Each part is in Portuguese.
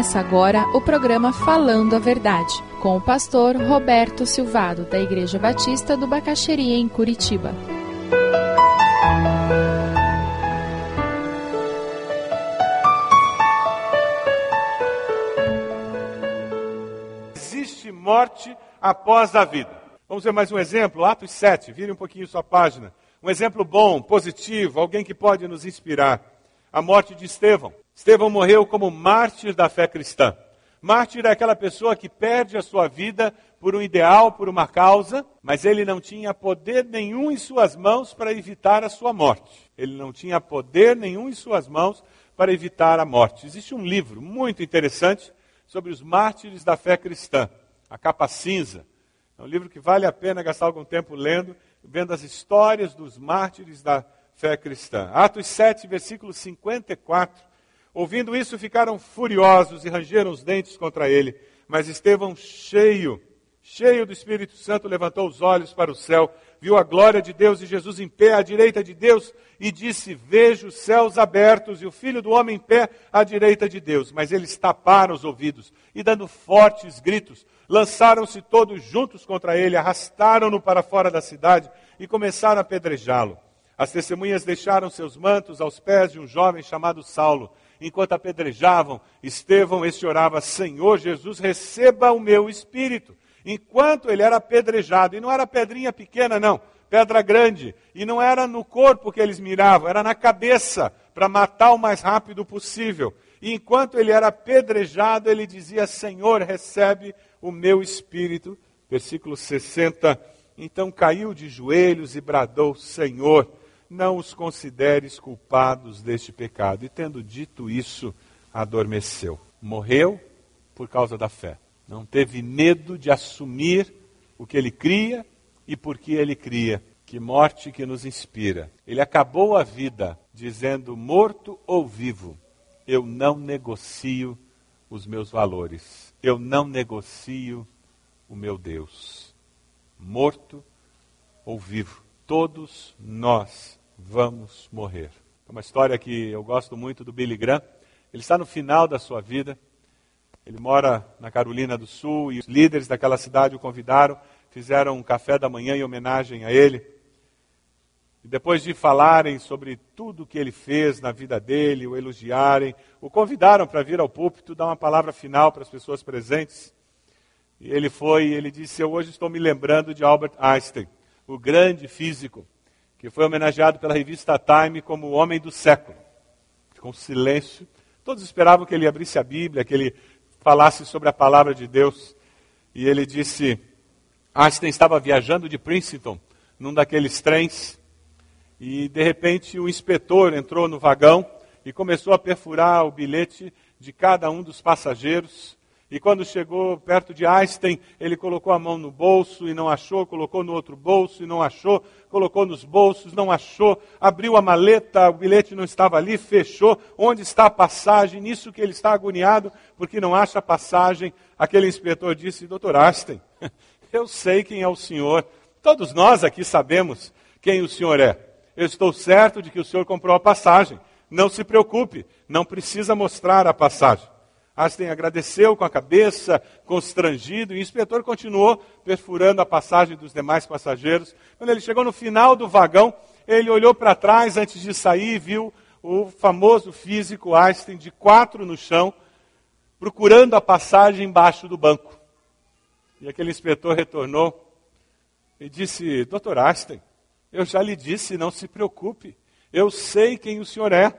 Começa agora o programa Falando a Verdade, com o pastor Roberto Silvado, da Igreja Batista do Bacaxeria, em Curitiba. Existe morte após a vida. Vamos ver mais um exemplo, Atos 7, vire um pouquinho sua página. Um exemplo bom, positivo, alguém que pode nos inspirar. A morte de Estevão. Estevão morreu como mártir da fé cristã. Mártir é aquela pessoa que perde a sua vida por um ideal, por uma causa, mas ele não tinha poder nenhum em suas mãos para evitar a sua morte. Ele não tinha poder nenhum em suas mãos para evitar a morte. Existe um livro muito interessante sobre os mártires da fé cristã, A Capa Cinza. É um livro que vale a pena gastar algum tempo lendo, vendo as histórias dos mártires da fé cristã. Atos 7, versículo 54 Ouvindo isso, ficaram furiosos e rangeram os dentes contra ele. Mas Estevão, cheio, cheio do Espírito Santo, levantou os olhos para o céu, viu a glória de Deus e Jesus em pé à direita de Deus e disse: Vejo os céus abertos e o filho do homem em pé à direita de Deus. Mas eles taparam os ouvidos e, dando fortes gritos, lançaram-se todos juntos contra ele, arrastaram-no para fora da cidade e começaram a apedrejá-lo. As testemunhas deixaram seus mantos aos pés de um jovem chamado Saulo enquanto apedrejavam, Estevão, este orava: Senhor Jesus, receba o meu espírito. Enquanto ele era apedrejado, e não era pedrinha pequena, não, pedra grande, e não era no corpo que eles miravam, era na cabeça, para matar o mais rápido possível. E enquanto ele era apedrejado, ele dizia: Senhor, recebe o meu espírito. Versículo 60. Então caiu de joelhos e bradou: Senhor, não os consideres culpados deste pecado. E tendo dito isso, adormeceu. Morreu por causa da fé. Não teve medo de assumir o que ele cria e por que ele cria. Que morte que nos inspira. Ele acabou a vida dizendo: morto ou vivo, eu não negocio os meus valores. Eu não negocio o meu Deus. Morto ou vivo, todos nós vamos morrer. É uma história que eu gosto muito do Billy Graham. Ele está no final da sua vida. Ele mora na Carolina do Sul e os líderes daquela cidade o convidaram, fizeram um café da manhã em homenagem a ele. E depois de falarem sobre tudo que ele fez na vida dele, o elogiarem, o convidaram para vir ao púlpito dar uma palavra final para as pessoas presentes. E ele foi ele disse: Eu hoje estou me lembrando de Albert Einstein, o grande físico que foi homenageado pela revista Time como o homem do século. Com silêncio. Todos esperavam que ele abrisse a Bíblia, que ele falasse sobre a palavra de Deus. E ele disse: Einstein estava viajando de Princeton, num daqueles trens, e de repente o inspetor entrou no vagão e começou a perfurar o bilhete de cada um dos passageiros. E quando chegou perto de Einstein, ele colocou a mão no bolso e não achou, colocou no outro bolso e não achou, colocou nos bolsos, não achou, abriu a maleta, o bilhete não estava ali, fechou. Onde está a passagem? Nisso que ele está agoniado, porque não acha a passagem. Aquele inspetor disse: Doutor Einstein, eu sei quem é o senhor. Todos nós aqui sabemos quem o senhor é. Eu estou certo de que o senhor comprou a passagem. Não se preocupe, não precisa mostrar a passagem. Einstein agradeceu com a cabeça, constrangido, e o inspetor continuou perfurando a passagem dos demais passageiros. Quando ele chegou no final do vagão, ele olhou para trás antes de sair e viu o famoso físico Einstein de quatro no chão, procurando a passagem embaixo do banco. E aquele inspetor retornou e disse: Doutor Einstein, eu já lhe disse, não se preocupe, eu sei quem o senhor é.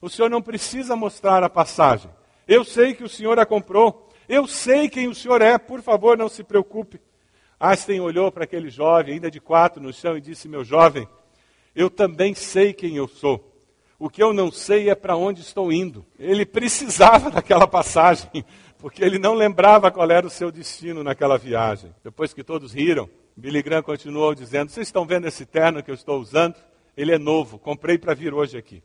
O senhor não precisa mostrar a passagem. Eu sei que o senhor a comprou. Eu sei quem o senhor é. Por favor, não se preocupe. Einstein olhou para aquele jovem, ainda de quatro no chão, e disse: Meu jovem, eu também sei quem eu sou. O que eu não sei é para onde estou indo. Ele precisava daquela passagem, porque ele não lembrava qual era o seu destino naquela viagem. Depois que todos riram, Billy Graham continuou dizendo: Vocês estão vendo esse terno que eu estou usando? Ele é novo, comprei para vir hoje aqui.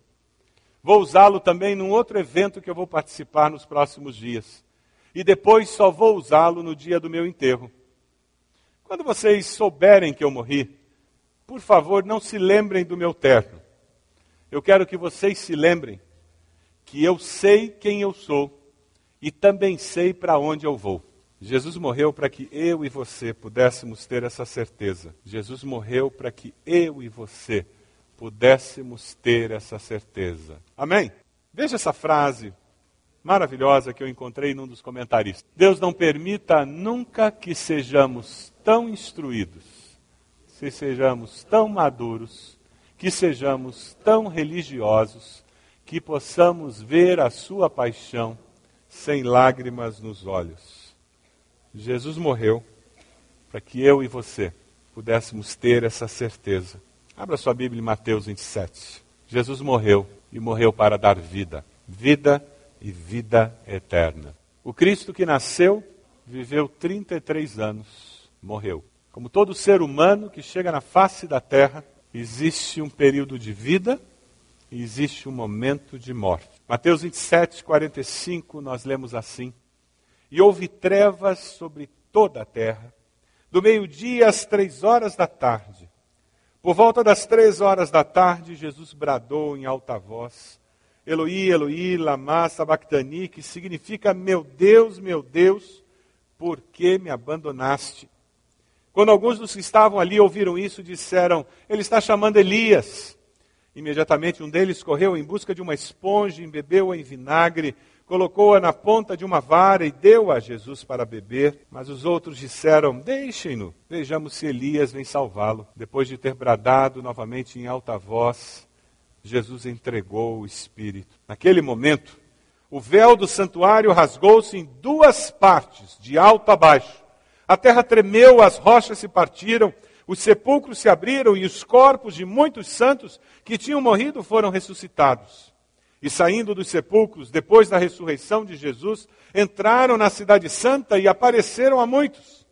Vou usá-lo também num outro evento que eu vou participar nos próximos dias. E depois só vou usá-lo no dia do meu enterro. Quando vocês souberem que eu morri, por favor, não se lembrem do meu terno. Eu quero que vocês se lembrem que eu sei quem eu sou e também sei para onde eu vou. Jesus morreu para que eu e você pudéssemos ter essa certeza. Jesus morreu para que eu e você pudéssemos ter essa certeza. Amém? Veja essa frase maravilhosa que eu encontrei num dos comentaristas. Deus não permita nunca que sejamos tão instruídos, se sejamos tão maduros, que sejamos tão religiosos, que possamos ver a sua paixão sem lágrimas nos olhos. Jesus morreu para que eu e você pudéssemos ter essa certeza. Abra sua Bíblia em Mateus 27. Jesus morreu e morreu para dar vida, vida e vida eterna. O Cristo que nasceu, viveu 33 anos, morreu. Como todo ser humano que chega na face da terra, existe um período de vida e existe um momento de morte. Mateus 27, 45, nós lemos assim: e houve trevas sobre toda a terra, do meio-dia às três horas da tarde. Por volta das três horas da tarde, Jesus bradou em alta voz: Eloi, Eloi, lama sabachthani, que significa: Meu Deus, meu Deus, por que me abandonaste? Quando alguns dos que estavam ali ouviram isso, disseram: Ele está chamando Elias. Imediatamente um deles correu em busca de uma esponja, embebeu-a em vinagre colocou-a na ponta de uma vara e deu a Jesus para beber. Mas os outros disseram: Deixem-no, vejamos se Elias vem salvá-lo. Depois de ter bradado novamente em alta voz, Jesus entregou o Espírito. Naquele momento, o véu do santuário rasgou-se em duas partes, de alto a baixo. A terra tremeu, as rochas se partiram, os sepulcros se abriram e os corpos de muitos santos que tinham morrido foram ressuscitados e saindo dos sepulcros, depois da ressurreição de Jesus, entraram na Cidade Santa e apareceram a muitos.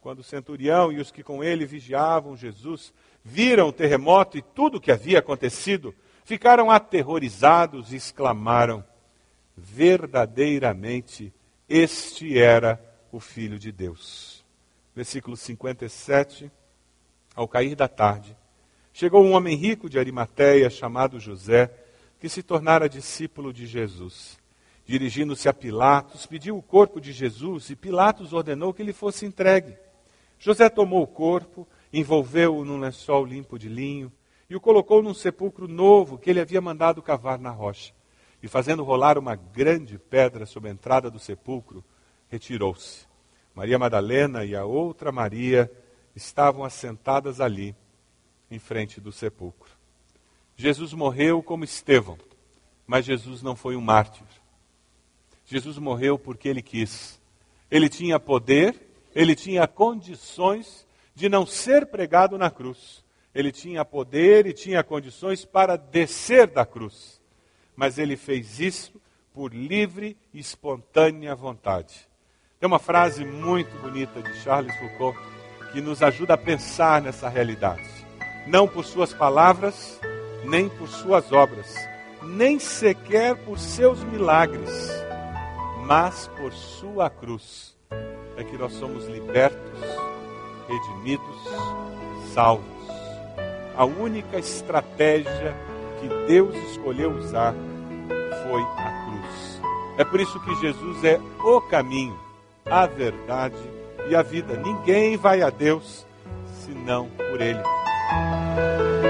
Quando o centurião e os que com ele vigiavam Jesus viram o terremoto e tudo o que havia acontecido, ficaram aterrorizados e exclamaram: Verdadeiramente, este era o Filho de Deus. Versículo 57. Ao cair da tarde, chegou um homem rico de Arimateia chamado José que se tornara discípulo de Jesus. Dirigindo-se a Pilatos, pediu o corpo de Jesus e Pilatos ordenou que ele fosse entregue. José tomou o corpo, envolveu-o num lençol limpo de linho e o colocou num sepulcro novo que ele havia mandado cavar na rocha. E fazendo rolar uma grande pedra sobre a entrada do sepulcro, retirou-se. Maria Madalena e a outra Maria estavam assentadas ali, em frente do sepulcro. Jesus morreu como Estevão, mas Jesus não foi um mártir. Jesus morreu porque ele quis. Ele tinha poder, ele tinha condições de não ser pregado na cruz. Ele tinha poder e tinha condições para descer da cruz. Mas ele fez isso por livre e espontânea vontade. Tem uma frase muito bonita de Charles Foucault que nos ajuda a pensar nessa realidade. Não por suas palavras, nem por suas obras, nem sequer por seus milagres, mas por sua cruz, é que nós somos libertos, redimidos, salvos. A única estratégia que Deus escolheu usar foi a cruz. É por isso que Jesus é o caminho, a verdade e a vida. Ninguém vai a Deus senão por Ele.